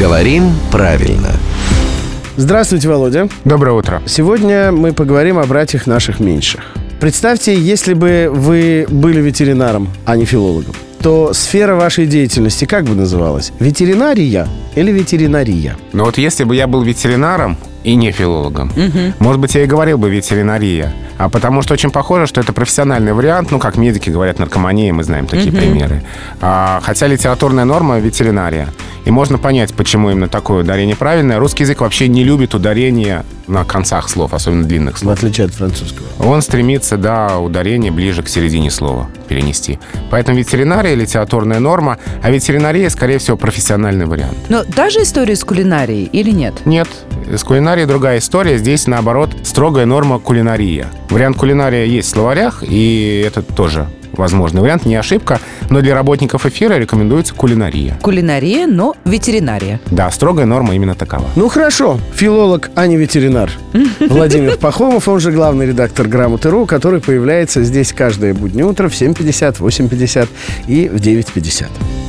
Говорим правильно. Здравствуйте, Володя. Доброе утро. Сегодня мы поговорим о братьях наших меньших. Представьте, если бы вы были ветеринаром, а не филологом, то сфера вашей деятельности как бы называлась? Ветеринария или ветеринария? Но вот если бы я был ветеринаром и не филологом, может быть, я и говорил бы ветеринария. А потому что очень похоже, что это профессиональный вариант, ну, как медики говорят, наркомания, мы знаем такие примеры. А, хотя литературная норма ветеринария. И можно понять, почему именно такое ударение правильное. Русский язык вообще не любит ударение на концах слов, особенно длинных В слов. отличие от французского. Он стремится, да, ударение ближе к середине слова перенести. Поэтому ветеринария – литературная норма, а ветеринария, скорее всего, профессиональный вариант. Но та же история с кулинарией или нет? Нет, с кулинарией другая история. Здесь, наоборот, строгая норма кулинария. Вариант кулинария есть в словарях, и это тоже возможный вариант, не ошибка. Но для работников эфира рекомендуется кулинария. Кулинария, но ветеринария. Да, строгая норма именно такова. Ну хорошо, филолог, а не ветеринар. Владимир Пахомов, он же главный редактор «Грамоты.ру», который появляется здесь каждое буднее утро в 7.50, 8.50 и в 9.50.